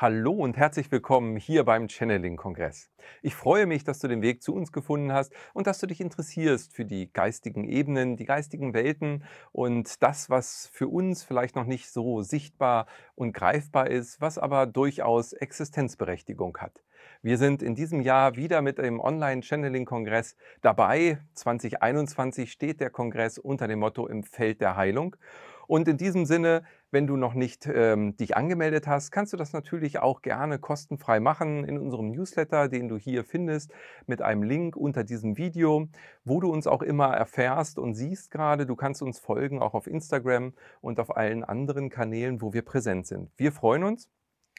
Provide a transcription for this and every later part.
Hallo und herzlich willkommen hier beim Channeling-Kongress. Ich freue mich, dass du den Weg zu uns gefunden hast und dass du dich interessierst für die geistigen Ebenen, die geistigen Welten und das, was für uns vielleicht noch nicht so sichtbar und greifbar ist, was aber durchaus Existenzberechtigung hat. Wir sind in diesem Jahr wieder mit dem Online-Channeling-Kongress dabei. 2021 steht der Kongress unter dem Motto im Feld der Heilung. Und in diesem Sinne, wenn du noch nicht ähm, dich angemeldet hast, kannst du das natürlich auch gerne kostenfrei machen in unserem Newsletter, den du hier findest, mit einem Link unter diesem Video, wo du uns auch immer erfährst und siehst gerade. Du kannst uns folgen, auch auf Instagram und auf allen anderen Kanälen, wo wir präsent sind. Wir freuen uns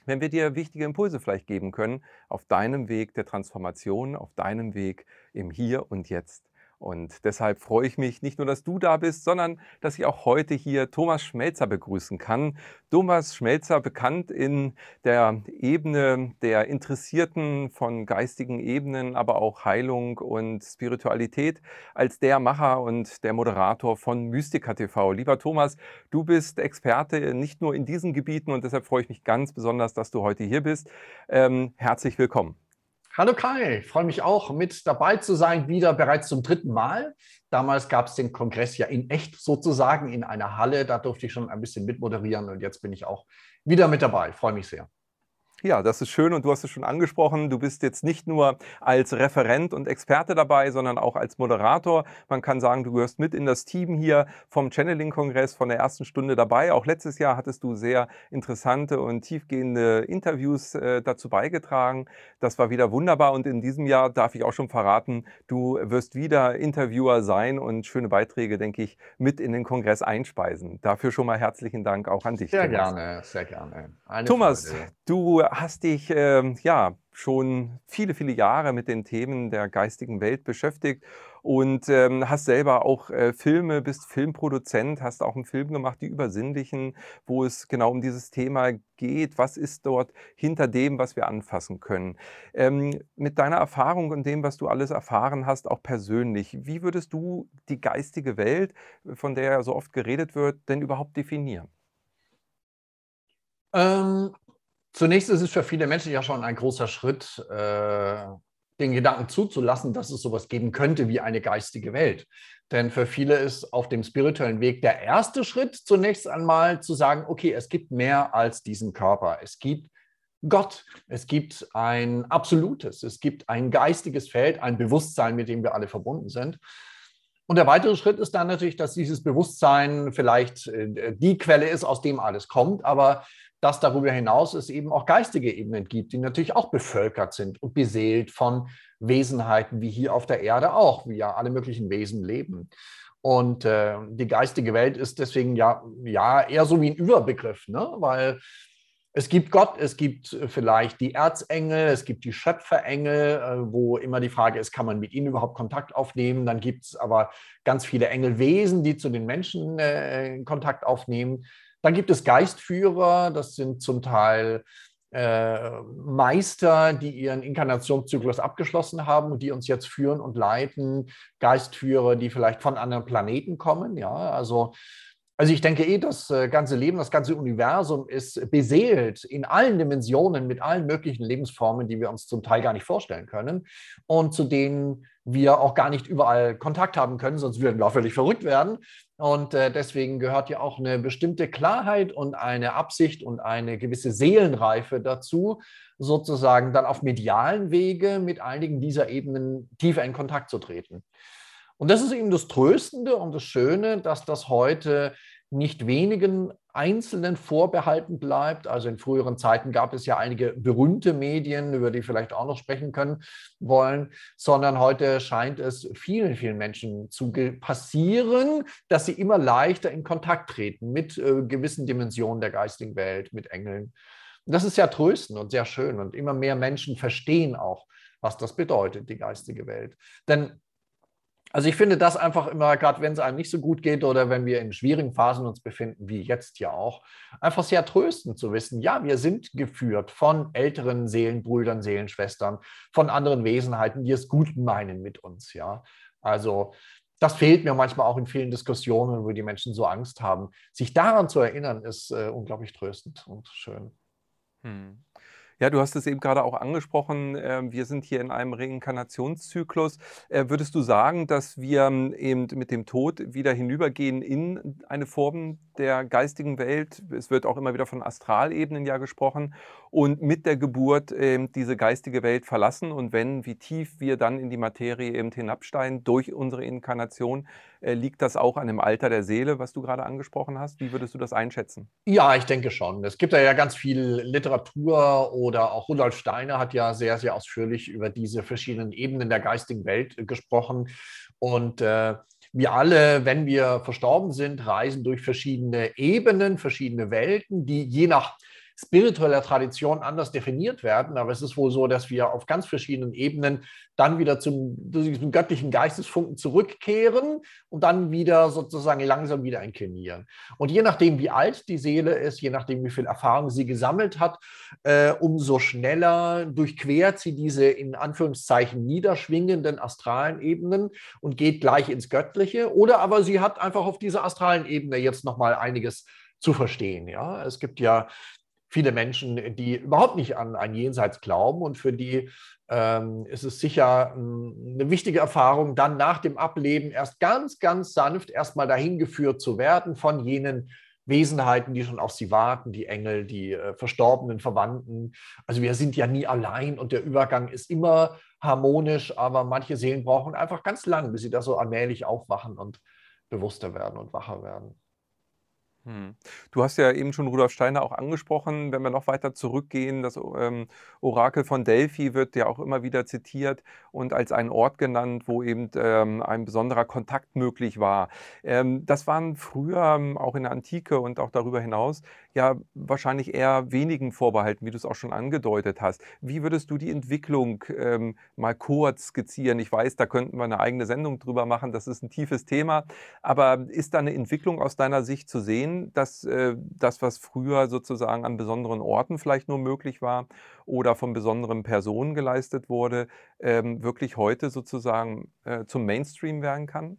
wenn wir dir wichtige Impulse vielleicht geben können auf deinem Weg der Transformation, auf deinem Weg im Hier und Jetzt. Und deshalb freue ich mich nicht nur, dass du da bist, sondern dass ich auch heute hier Thomas Schmelzer begrüßen kann. Thomas Schmelzer, bekannt in der Ebene der Interessierten von geistigen Ebenen, aber auch Heilung und Spiritualität, als der Macher und der Moderator von Mystica TV. Lieber Thomas, du bist Experte nicht nur in diesen Gebieten und deshalb freue ich mich ganz besonders, dass du heute hier bist. Ähm, herzlich willkommen. Hallo Kai, freue mich auch, mit dabei zu sein, wieder bereits zum dritten Mal. Damals gab es den Kongress ja in echt sozusagen in einer Halle. Da durfte ich schon ein bisschen mitmoderieren und jetzt bin ich auch wieder mit dabei. Freue mich sehr. Ja, das ist schön und du hast es schon angesprochen. Du bist jetzt nicht nur als Referent und Experte dabei, sondern auch als Moderator. Man kann sagen, du gehörst mit in das Team hier vom Channeling-Kongress von der ersten Stunde dabei. Auch letztes Jahr hattest du sehr interessante und tiefgehende Interviews äh, dazu beigetragen. Das war wieder wunderbar und in diesem Jahr darf ich auch schon verraten, du wirst wieder Interviewer sein und schöne Beiträge, denke ich, mit in den Kongress einspeisen. Dafür schon mal herzlichen Dank auch an dich. Sehr Thomas. gerne, sehr gerne. Eine Thomas, Freude. du hast dich ähm, ja schon viele, viele Jahre mit den Themen der geistigen Welt beschäftigt und ähm, hast selber auch äh, Filme, bist Filmproduzent, hast auch einen Film gemacht, die Übersinnlichen, wo es genau um dieses Thema geht. Was ist dort hinter dem, was wir anfassen können? Ähm, mit deiner Erfahrung und dem, was du alles erfahren hast, auch persönlich, wie würdest du die geistige Welt, von der ja so oft geredet wird, denn überhaupt definieren? Ähm, Zunächst ist es für viele Menschen ja schon ein großer Schritt, äh, den Gedanken zuzulassen, dass es sowas geben könnte wie eine geistige Welt. Denn für viele ist auf dem spirituellen Weg der erste Schritt zunächst einmal zu sagen, okay, es gibt mehr als diesen Körper. Es gibt Gott, es gibt ein absolutes, es gibt ein geistiges Feld, ein Bewusstsein, mit dem wir alle verbunden sind. Und der weitere Schritt ist dann natürlich, dass dieses Bewusstsein vielleicht äh, die Quelle ist, aus dem alles kommt, aber dass darüber hinaus es eben auch geistige Ebenen gibt, die natürlich auch bevölkert sind und beseelt von Wesenheiten, wie hier auf der Erde auch, wie ja alle möglichen Wesen leben. Und äh, die geistige Welt ist deswegen ja, ja eher so wie ein Überbegriff, ne? weil es gibt Gott, es gibt vielleicht die Erzengel, es gibt die Schöpferengel, äh, wo immer die Frage ist, kann man mit ihnen überhaupt Kontakt aufnehmen? Dann gibt es aber ganz viele Engelwesen, die zu den Menschen äh, Kontakt aufnehmen. Dann gibt es Geistführer, das sind zum Teil äh, Meister, die ihren Inkarnationszyklus abgeschlossen haben und die uns jetzt führen und leiten. Geistführer, die vielleicht von anderen Planeten kommen. Ja, also also ich denke eh, das äh, ganze Leben, das ganze Universum ist beseelt in allen Dimensionen mit allen möglichen Lebensformen, die wir uns zum Teil gar nicht vorstellen können und zu denen wir auch gar nicht überall Kontakt haben können, sonst würden wir auch völlig verrückt werden. Und äh, deswegen gehört ja auch eine bestimmte Klarheit und eine Absicht und eine gewisse Seelenreife dazu, sozusagen dann auf medialen Wege mit einigen dieser Ebenen tiefer in Kontakt zu treten. Und das ist eben das Tröstende und das Schöne, dass das heute nicht wenigen Einzelnen vorbehalten bleibt. Also in früheren Zeiten gab es ja einige berühmte Medien, über die vielleicht auch noch sprechen können wollen, sondern heute scheint es vielen, vielen Menschen zu passieren, dass sie immer leichter in Kontakt treten mit äh, gewissen Dimensionen der geistigen Welt, mit Engeln. Und das ist ja tröstend und sehr schön und immer mehr Menschen verstehen auch, was das bedeutet, die geistige Welt. Denn also ich finde das einfach immer, gerade wenn es einem nicht so gut geht oder wenn wir in schwierigen Phasen uns befinden, wie jetzt ja auch, einfach sehr tröstend zu wissen, ja, wir sind geführt von älteren Seelenbrüdern, Seelenschwestern, von anderen Wesenheiten, die es gut meinen mit uns, ja. Also das fehlt mir manchmal auch in vielen Diskussionen, wo die Menschen so Angst haben. Sich daran zu erinnern, ist äh, unglaublich tröstend und schön. Hm. Ja, du hast es eben gerade auch angesprochen, äh, wir sind hier in einem Reinkarnationszyklus. Äh, würdest du sagen, dass wir ähm, eben mit dem Tod wieder hinübergehen in eine Form der geistigen Welt? Es wird auch immer wieder von Astralebenen ja gesprochen und mit der Geburt ähm, diese geistige Welt verlassen und wenn, wie tief wir dann in die Materie eben hinabsteigen durch unsere Inkarnation, äh, liegt das auch an dem Alter der Seele, was du gerade angesprochen hast? Wie würdest du das einschätzen? Ja, ich denke schon. Es gibt ja ganz viel Literatur oder auch Rudolf Steiner hat ja sehr, sehr ausführlich über diese verschiedenen Ebenen der geistigen Welt äh, gesprochen. Und äh, wir alle, wenn wir verstorben sind, reisen durch verschiedene Ebenen, verschiedene Welten, die je nach spiritueller Tradition anders definiert werden. Aber es ist wohl so, dass wir auf ganz verschiedenen Ebenen dann wieder zum, zum göttlichen Geistesfunken zurückkehren und dann wieder sozusagen langsam wieder inklinieren. Und je nachdem, wie alt die Seele ist, je nachdem, wie viel Erfahrung sie gesammelt hat, äh, umso schneller durchquert sie diese in Anführungszeichen niederschwingenden astralen Ebenen und geht gleich ins Göttliche. Oder aber sie hat einfach auf dieser astralen Ebene jetzt nochmal einiges zu verstehen. Ja, es gibt ja viele Menschen, die überhaupt nicht an ein Jenseits glauben und für die ähm, ist es sicher ähm, eine wichtige Erfahrung, dann nach dem Ableben erst ganz, ganz sanft erstmal dahin geführt zu werden von jenen Wesenheiten, die schon auf sie warten, die Engel, die äh, verstorbenen Verwandten. Also wir sind ja nie allein und der Übergang ist immer harmonisch, aber manche Seelen brauchen einfach ganz lang, bis sie da so allmählich aufwachen und bewusster werden und wacher werden. Hm. Du hast ja eben schon Rudolf Steiner auch angesprochen. Wenn wir noch weiter zurückgehen, das ähm, Orakel von Delphi wird ja auch immer wieder zitiert und als einen Ort genannt, wo eben ähm, ein besonderer Kontakt möglich war. Ähm, das waren früher ähm, auch in der Antike und auch darüber hinaus ja wahrscheinlich eher wenigen vorbehalten, wie du es auch schon angedeutet hast. Wie würdest du die Entwicklung ähm, mal kurz skizzieren? Ich weiß, da könnten wir eine eigene Sendung drüber machen. Das ist ein tiefes Thema. Aber ist da eine Entwicklung aus deiner Sicht zu sehen? Dass äh, das, was früher sozusagen an besonderen Orten vielleicht nur möglich war oder von besonderen Personen geleistet wurde, ähm, wirklich heute sozusagen äh, zum Mainstream werden kann?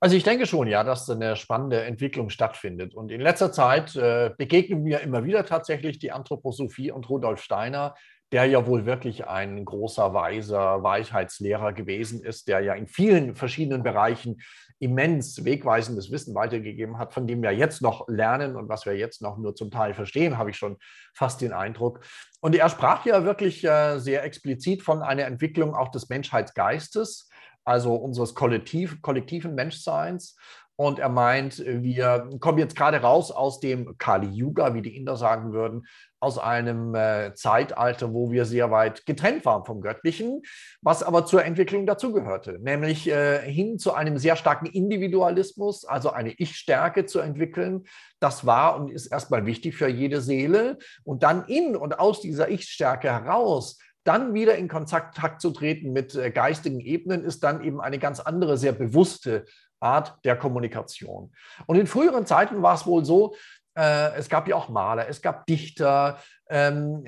Also ich denke schon, ja, dass eine spannende Entwicklung stattfindet. Und in letzter Zeit äh, begegnen mir immer wieder tatsächlich die Anthroposophie und Rudolf Steiner, der ja wohl wirklich ein großer, weiser Weisheitslehrer gewesen ist, der ja in vielen verschiedenen Bereichen immens wegweisendes Wissen weitergegeben hat, von dem wir jetzt noch lernen und was wir jetzt noch nur zum Teil verstehen, habe ich schon fast den Eindruck. Und er sprach ja wirklich äh, sehr explizit von einer Entwicklung auch des Menschheitsgeistes, also unseres Kollektiv, kollektiven Menschseins. Und er meint, wir kommen jetzt gerade raus aus dem Kali Yuga, wie die Inder sagen würden, aus einem äh, Zeitalter, wo wir sehr weit getrennt waren vom Göttlichen, was aber zur Entwicklung dazugehörte, nämlich äh, hin zu einem sehr starken Individualismus, also eine Ich-Stärke zu entwickeln. Das war und ist erstmal wichtig für jede Seele. Und dann in und aus dieser Ich-Stärke heraus dann wieder in Kontakt zu treten mit äh, geistigen Ebenen, ist dann eben eine ganz andere, sehr bewusste Art der Kommunikation. Und in früheren Zeiten war es wohl so, äh, es gab ja auch Maler, es gab Dichter. Ähm,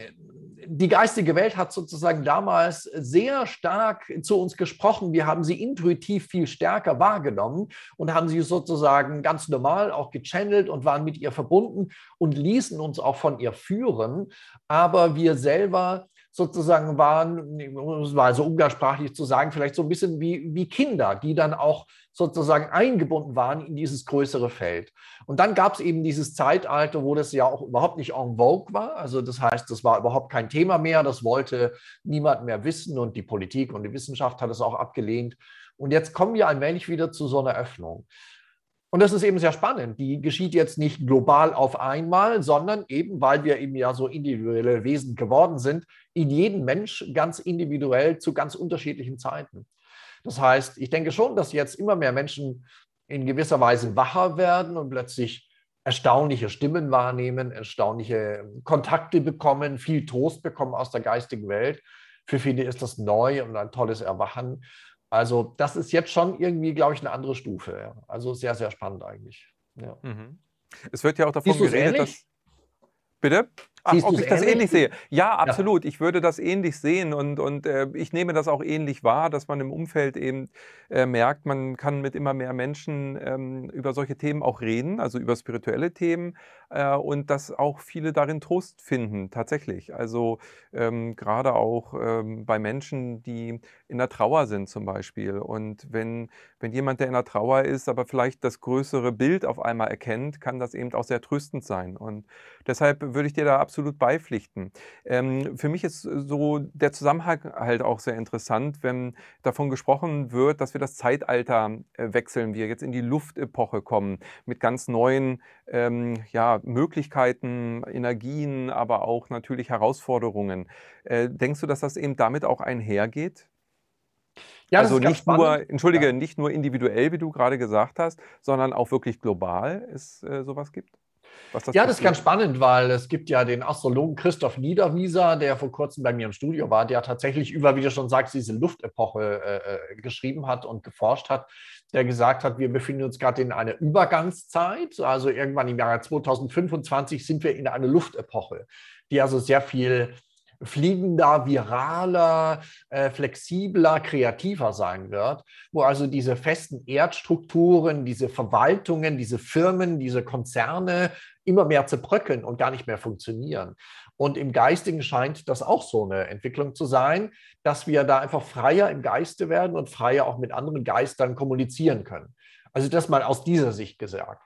die geistige Welt hat sozusagen damals sehr stark zu uns gesprochen. Wir haben sie intuitiv viel stärker wahrgenommen und haben sie sozusagen ganz normal auch gechannelt und waren mit ihr verbunden und ließen uns auch von ihr führen. Aber wir selber sozusagen waren, um so umgangssprachlich zu sagen, vielleicht so ein bisschen wie, wie Kinder, die dann auch sozusagen eingebunden waren in dieses größere Feld. Und dann gab es eben dieses Zeitalter, wo das ja auch überhaupt nicht en vogue war. Also das heißt, das war überhaupt kein Thema mehr, das wollte niemand mehr wissen und die Politik und die Wissenschaft hat es auch abgelehnt. Und jetzt kommen wir allmählich wieder zu so einer Öffnung. Und das ist eben sehr spannend. Die geschieht jetzt nicht global auf einmal, sondern eben, weil wir eben ja so individuelle Wesen geworden sind, in jeden Mensch ganz individuell zu ganz unterschiedlichen Zeiten. Das heißt, ich denke schon, dass jetzt immer mehr Menschen in gewisser Weise wacher werden und plötzlich erstaunliche Stimmen wahrnehmen, erstaunliche Kontakte bekommen, viel Trost bekommen aus der geistigen Welt. Für viele ist das neu und ein tolles Erwachen. Also das ist jetzt schon irgendwie, glaube ich, eine andere Stufe. Ja. Also sehr, sehr spannend eigentlich. Ja. Mhm. Es wird ja auch davon geredet, dass... Bitte? Ach, ob ich das ähnlich sehe? Ja, absolut. Ja. Ich würde das ähnlich sehen und, und äh, ich nehme das auch ähnlich wahr, dass man im Umfeld eben äh, merkt, man kann mit immer mehr Menschen ähm, über solche Themen auch reden, also über spirituelle Themen äh, und dass auch viele darin Trost finden, tatsächlich. Also ähm, gerade auch ähm, bei Menschen, die in der Trauer sind zum Beispiel. Und wenn, wenn jemand, der in der Trauer ist, aber vielleicht das größere Bild auf einmal erkennt, kann das eben auch sehr tröstend sein. Und deshalb würde ich dir da absolut beipflichten. Ähm, für mich ist so der Zusammenhang halt auch sehr interessant, wenn davon gesprochen wird, dass wir das Zeitalter äh, wechseln, wir jetzt in die Luftepoche kommen mit ganz neuen ähm, ja, Möglichkeiten, Energien, aber auch natürlich Herausforderungen. Äh, denkst du, dass das eben damit auch einhergeht? Ja, also nicht nur, entschuldige, ja. nicht nur individuell, wie du gerade gesagt hast, sondern auch wirklich global es äh, sowas gibt? Das ja, das ist ganz spannend, weil es gibt ja den Astrologen Christoph Niederwieser, der vor kurzem bei mir im Studio war, der tatsächlich über, wie du schon sagst, diese Luftepoche äh, äh, geschrieben hat und geforscht hat, der gesagt hat, wir befinden uns gerade in einer Übergangszeit. Also irgendwann im Jahre 2025 sind wir in einer Luftepoche, die also sehr viel fliegender, viraler, äh, flexibler, kreativer sein wird, wo also diese festen Erdstrukturen, diese Verwaltungen, diese Firmen, diese Konzerne immer mehr zerbröckeln und gar nicht mehr funktionieren. Und im Geistigen scheint das auch so eine Entwicklung zu sein, dass wir da einfach freier im Geiste werden und freier auch mit anderen Geistern kommunizieren können. Also das mal aus dieser Sicht gesagt.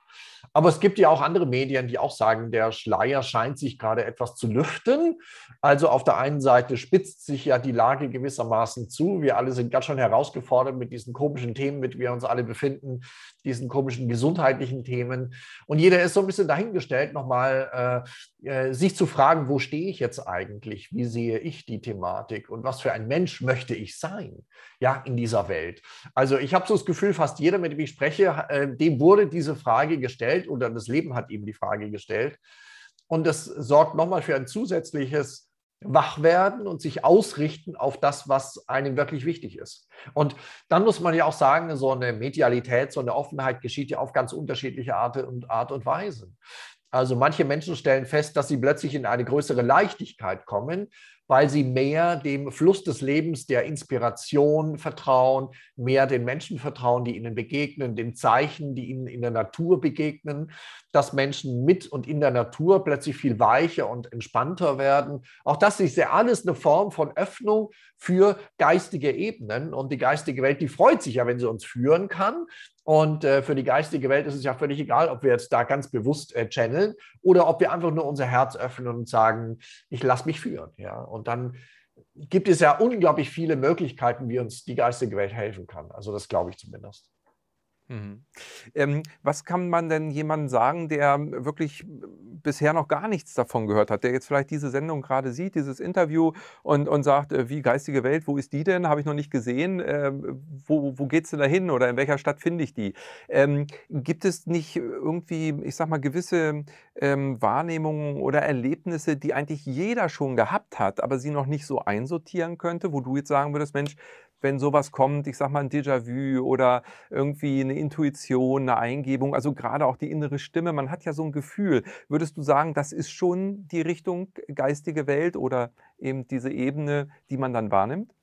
Aber es gibt ja auch andere Medien, die auch sagen, der Schleier scheint sich gerade etwas zu lüften. Also auf der einen Seite spitzt sich ja die Lage gewissermaßen zu. Wir alle sind ganz schön herausgefordert mit diesen komischen Themen, mit denen wir uns alle befinden, diesen komischen gesundheitlichen Themen. Und jeder ist so ein bisschen dahingestellt, nochmal äh, äh, sich zu fragen, wo stehe ich jetzt eigentlich? Wie sehe ich die Thematik? Und was für ein Mensch möchte ich sein? Ja, in dieser Welt. Also ich habe so das Gefühl, fast jeder, mit dem ich spreche, äh, dem wurde diese Frage gestellt gestellt oder das Leben hat ihm die Frage gestellt. Und das sorgt nochmal für ein zusätzliches Wachwerden und sich ausrichten auf das, was einem wirklich wichtig ist. Und dann muss man ja auch sagen, so eine Medialität, so eine Offenheit geschieht ja auf ganz unterschiedliche Art und, Art und Weise. Also manche Menschen stellen fest, dass sie plötzlich in eine größere Leichtigkeit kommen, weil sie mehr dem Fluss des Lebens, der Inspiration vertrauen, mehr den Menschen vertrauen, die ihnen begegnen, den Zeichen, die ihnen in der Natur begegnen, dass Menschen mit und in der Natur plötzlich viel weicher und entspannter werden. Auch das ist ja alles eine Form von Öffnung für geistige Ebenen. Und die geistige Welt, die freut sich ja, wenn sie uns führen kann. Und äh, für die geistige Welt ist es ja völlig egal, ob wir jetzt da ganz bewusst äh, channeln oder ob wir einfach nur unser Herz öffnen und sagen, ich lasse mich führen. Ja? Und dann gibt es ja unglaublich viele Möglichkeiten, wie uns die geistige Welt helfen kann. Also das glaube ich zumindest. Mhm. Ähm, was kann man denn jemandem sagen, der wirklich bisher noch gar nichts davon gehört hat, der jetzt vielleicht diese Sendung gerade sieht, dieses Interview und, und sagt, äh, wie geistige Welt, wo ist die denn? Habe ich noch nicht gesehen. Äh, wo wo geht es denn da hin oder in welcher Stadt finde ich die? Ähm, gibt es nicht irgendwie, ich sag mal, gewisse ähm, Wahrnehmungen oder Erlebnisse, die eigentlich jeder schon gehabt hat, aber sie noch nicht so einsortieren könnte, wo du jetzt sagen würdest, Mensch, wenn sowas kommt, ich sag mal ein Déjà-vu oder irgendwie eine Intuition, eine Eingebung, also gerade auch die innere Stimme, man hat ja so ein Gefühl. Würdest du sagen, das ist schon die Richtung geistige Welt oder eben diese Ebene, die man dann wahrnimmt?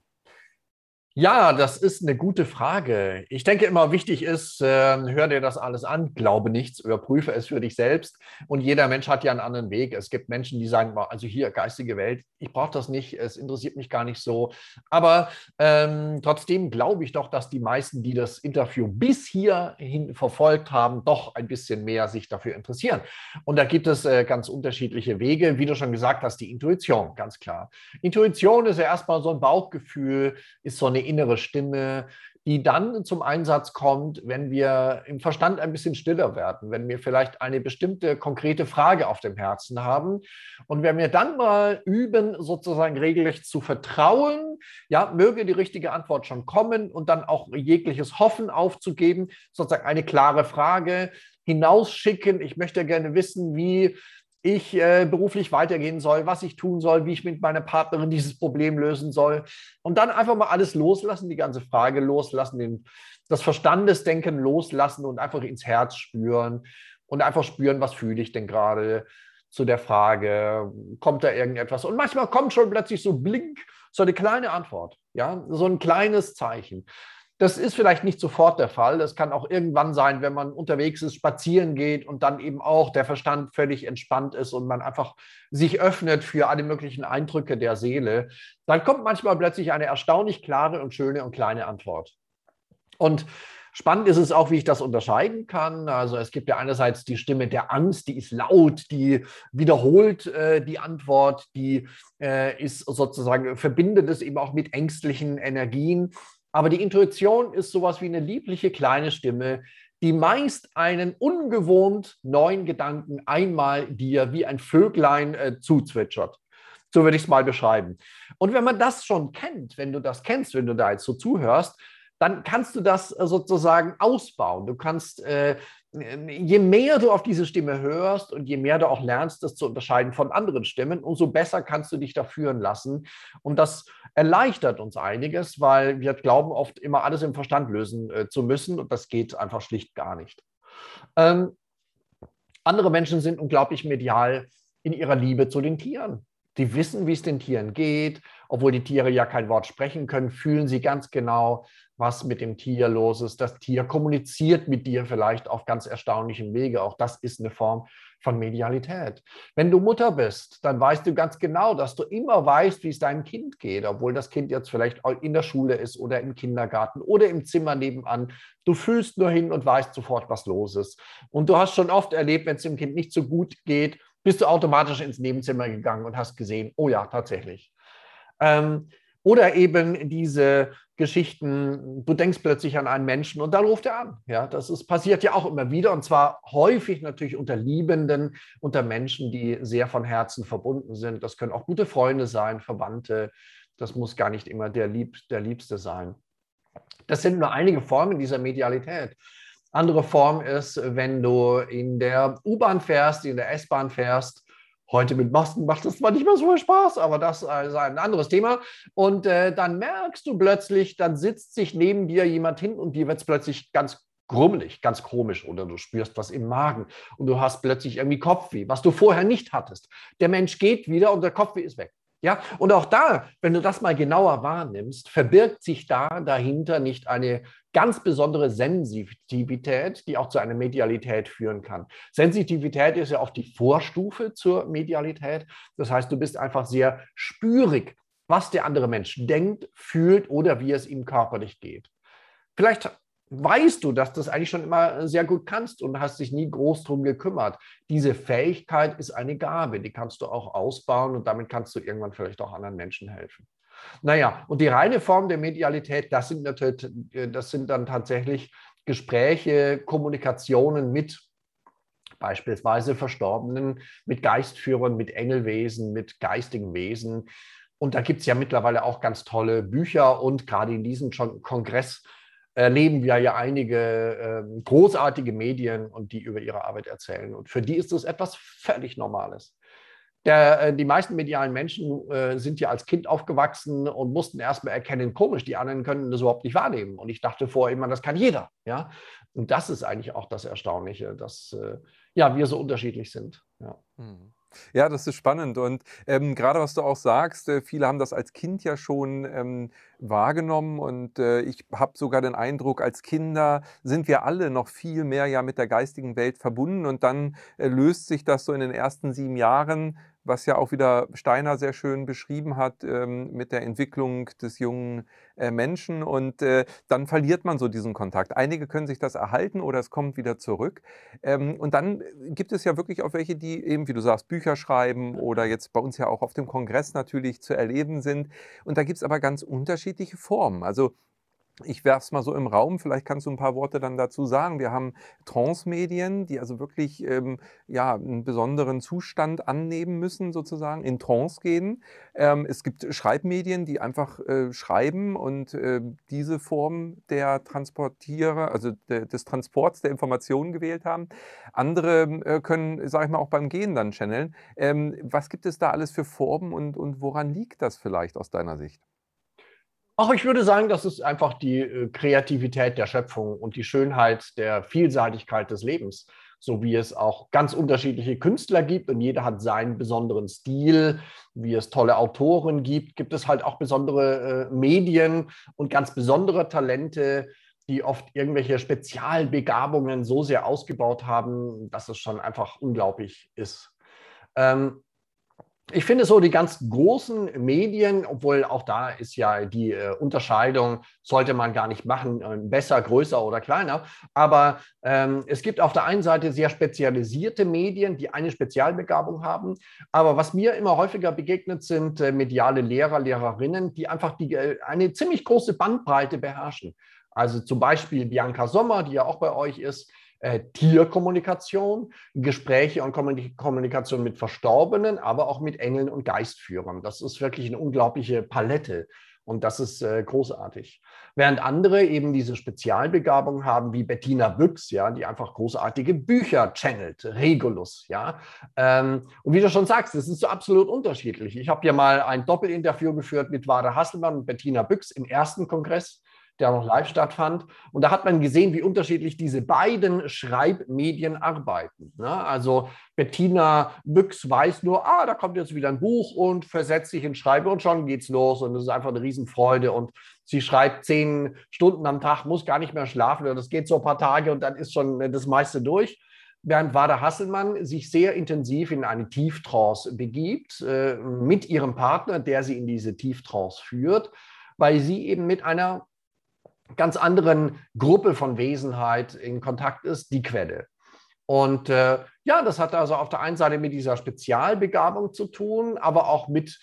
Ja, das ist eine gute Frage. Ich denke immer, wichtig ist, äh, hör dir das alles an, glaube nichts, überprüfe es für dich selbst. Und jeder Mensch hat ja einen anderen Weg. Es gibt Menschen, die sagen, also hier, geistige Welt, ich brauche das nicht, es interessiert mich gar nicht so. Aber ähm, trotzdem glaube ich doch, dass die meisten, die das Interview bis hierhin verfolgt haben, doch ein bisschen mehr sich dafür interessieren. Und da gibt es äh, ganz unterschiedliche Wege. Wie du schon gesagt hast, die Intuition, ganz klar. Intuition ist ja erstmal so ein Bauchgefühl, ist so eine innere Stimme, die dann zum Einsatz kommt, wenn wir im Verstand ein bisschen stiller werden, wenn wir vielleicht eine bestimmte konkrete Frage auf dem Herzen haben und wenn wir dann mal üben, sozusagen regelrecht zu vertrauen, ja, möge die richtige Antwort schon kommen und dann auch jegliches Hoffen aufzugeben, sozusagen eine klare Frage hinausschicken. Ich möchte gerne wissen, wie ich äh, beruflich weitergehen soll, was ich tun soll, wie ich mit meiner Partnerin dieses Problem lösen soll. Und dann einfach mal alles loslassen, die ganze Frage loslassen, den, das Verstandesdenken loslassen und einfach ins Herz spüren und einfach spüren, was fühle ich denn gerade. zu der Frage, kommt da irgendetwas? Und manchmal kommt schon plötzlich so blink, so eine kleine Antwort, ja, so ein kleines Zeichen. Das ist vielleicht nicht sofort der Fall. Das kann auch irgendwann sein, wenn man unterwegs ist, spazieren geht und dann eben auch der Verstand völlig entspannt ist und man einfach sich öffnet für alle möglichen Eindrücke der Seele. Dann kommt manchmal plötzlich eine erstaunlich klare und schöne und kleine Antwort. Und Spannend ist es auch, wie ich das unterscheiden kann. Also es gibt ja einerseits die Stimme der Angst, die ist laut, die wiederholt äh, die Antwort, die äh, ist sozusagen, verbindet es eben auch mit ängstlichen Energien. Aber die Intuition ist sowas wie eine liebliche kleine Stimme, die meist einen ungewohnt neuen Gedanken einmal dir wie ein Vöglein äh, zuzwitschert. So würde ich es mal beschreiben. Und wenn man das schon kennt, wenn du das kennst, wenn du da jetzt so zuhörst, dann kannst du das äh, sozusagen ausbauen. Du kannst, äh, je mehr du auf diese Stimme hörst und je mehr du auch lernst, das zu unterscheiden von anderen Stimmen, umso besser kannst du dich da führen lassen. Und das erleichtert uns einiges, weil wir glauben oft immer alles im Verstand lösen äh, zu müssen und das geht einfach schlicht gar nicht. Ähm, andere Menschen sind unglaublich medial in ihrer Liebe zu den Tieren. Die wissen, wie es den Tieren geht. Obwohl die Tiere ja kein Wort sprechen können, fühlen sie ganz genau, was mit dem Tier los ist. Das Tier kommuniziert mit dir vielleicht auf ganz erstaunlichem Wege. Auch das ist eine Form von Medialität. Wenn du Mutter bist, dann weißt du ganz genau, dass du immer weißt, wie es deinem Kind geht, obwohl das Kind jetzt vielleicht in der Schule ist oder im Kindergarten oder im Zimmer nebenan. Du fühlst nur hin und weißt sofort, was los ist. Und du hast schon oft erlebt, wenn es dem Kind nicht so gut geht, bist du automatisch ins Nebenzimmer gegangen und hast gesehen, oh ja, tatsächlich. Ähm, oder eben diese Geschichten, du denkst plötzlich an einen Menschen und dann ruft er an. Ja, das ist, passiert ja auch immer wieder und zwar häufig natürlich unter Liebenden, unter Menschen, die sehr von Herzen verbunden sind. Das können auch gute Freunde sein, Verwandte. Das muss gar nicht immer der, Lieb, der Liebste sein. Das sind nur einige Formen dieser Medialität. Andere Form ist, wenn du in der U-Bahn fährst, in der S-Bahn fährst Heute mit Masken macht es zwar nicht mehr so viel Spaß, aber das ist ein anderes Thema. Und äh, dann merkst du plötzlich, dann sitzt sich neben dir jemand hin und dir wird es plötzlich ganz grummelig, ganz komisch oder du spürst was im Magen und du hast plötzlich irgendwie Kopfweh, was du vorher nicht hattest. Der Mensch geht wieder und der Kopfweh ist weg. Ja, und auch da, wenn du das mal genauer wahrnimmst, verbirgt sich da dahinter nicht eine ganz besondere Sensitivität, die auch zu einer Medialität führen kann. Sensitivität ist ja auch die Vorstufe zur Medialität. Das heißt, du bist einfach sehr spürig, was der andere Mensch denkt, fühlt oder wie es ihm körperlich geht. Vielleicht weißt du, dass du das eigentlich schon immer sehr gut kannst und hast dich nie groß drum gekümmert. Diese Fähigkeit ist eine Gabe, die kannst du auch ausbauen und damit kannst du irgendwann vielleicht auch anderen Menschen helfen. Naja, und die reine Form der Medialität, das sind natürlich, das sind dann tatsächlich Gespräche, Kommunikationen mit beispielsweise Verstorbenen, mit Geistführern, mit Engelwesen, mit geistigen Wesen. Und da gibt es ja mittlerweile auch ganz tolle Bücher und gerade in diesem Kongress erleben wir ja einige äh, großartige Medien und die über ihre Arbeit erzählen. Und für die ist das etwas völlig Normales. Der, äh, die meisten medialen Menschen äh, sind ja als Kind aufgewachsen und mussten erstmal erkennen, komisch, die anderen können das überhaupt nicht wahrnehmen. Und ich dachte vorher immer, das kann jeder. Ja? Und das ist eigentlich auch das Erstaunliche, dass äh, ja, wir so unterschiedlich sind. Ja. Hm. Ja, das ist spannend. Und ähm, gerade was du auch sagst, äh, viele haben das als Kind ja schon ähm, wahrgenommen. Und äh, ich habe sogar den Eindruck, als Kinder sind wir alle noch viel mehr ja mit der geistigen Welt verbunden. Und dann äh, löst sich das so in den ersten sieben Jahren was ja auch wieder Steiner sehr schön beschrieben hat ähm, mit der Entwicklung des jungen äh, Menschen. Und äh, dann verliert man so diesen Kontakt. Einige können sich das erhalten oder es kommt wieder zurück. Ähm, und dann gibt es ja wirklich auch welche, die eben, wie du sagst, Bücher schreiben oder jetzt bei uns ja auch auf dem Kongress natürlich zu erleben sind. Und da gibt es aber ganz unterschiedliche Formen. Also ich werfe es mal so im Raum, vielleicht kannst du ein paar Worte dann dazu sagen. Wir haben Trance-Medien, die also wirklich ähm, ja, einen besonderen Zustand annehmen müssen, sozusagen, in Trance gehen. Ähm, es gibt Schreibmedien, die einfach äh, schreiben und äh, diese Form der Transportierer, also de, des Transports der Informationen gewählt haben. Andere äh, können, sage ich mal, auch beim Gehen dann channeln. Ähm, was gibt es da alles für Formen und, und woran liegt das vielleicht aus deiner Sicht? Auch ich würde sagen, das ist einfach die äh, Kreativität der Schöpfung und die Schönheit der Vielseitigkeit des Lebens. so wie es auch ganz unterschiedliche Künstler gibt und jeder hat seinen besonderen Stil, wie es tolle Autoren gibt, gibt es halt auch besondere äh, Medien und ganz besondere Talente, die oft irgendwelche Spezialbegabungen so sehr ausgebaut haben, dass es schon einfach unglaublich ist. Ähm, ich finde so die ganz großen Medien, obwohl auch da ist ja die äh, Unterscheidung, sollte man gar nicht machen, äh, besser, größer oder kleiner. Aber ähm, es gibt auf der einen Seite sehr spezialisierte Medien, die eine Spezialbegabung haben. Aber was mir immer häufiger begegnet, sind äh, mediale Lehrer, Lehrerinnen, die einfach die, äh, eine ziemlich große Bandbreite beherrschen. Also zum Beispiel Bianca Sommer, die ja auch bei euch ist, äh, Tierkommunikation, Gespräche und Kommunikation mit Verstorbenen, aber auch mit Engeln und Geistführern. Das ist wirklich eine unglaubliche Palette. Und das ist äh, großartig. Während andere eben diese Spezialbegabung haben, wie Bettina Büchs, ja, die einfach großartige Bücher channelt, Regulus, ja. Ähm, und wie du schon sagst, das ist so absolut unterschiedlich. Ich habe ja mal ein Doppelinterview geführt mit Wade Hasselmann und Bettina Büchs im ersten Kongress der noch live stattfand. Und da hat man gesehen, wie unterschiedlich diese beiden Schreibmedien arbeiten. Ne? Also Bettina Büchs weiß nur, ah, da kommt jetzt wieder ein Buch und versetzt sich in Schreibe und schon geht's los. Und das ist einfach eine Riesenfreude. Und sie schreibt zehn Stunden am Tag, muss gar nicht mehr schlafen. Und das geht so ein paar Tage und dann ist schon das meiste durch während Wada Hasselmann sich sehr intensiv in eine Tieftrance begibt, äh, mit ihrem Partner, der sie in diese Tieftrance führt, weil sie eben mit einer ganz anderen Gruppe von Wesenheit in Kontakt ist, die Quelle. Und äh, ja, das hat also auf der einen Seite mit dieser Spezialbegabung zu tun, aber auch mit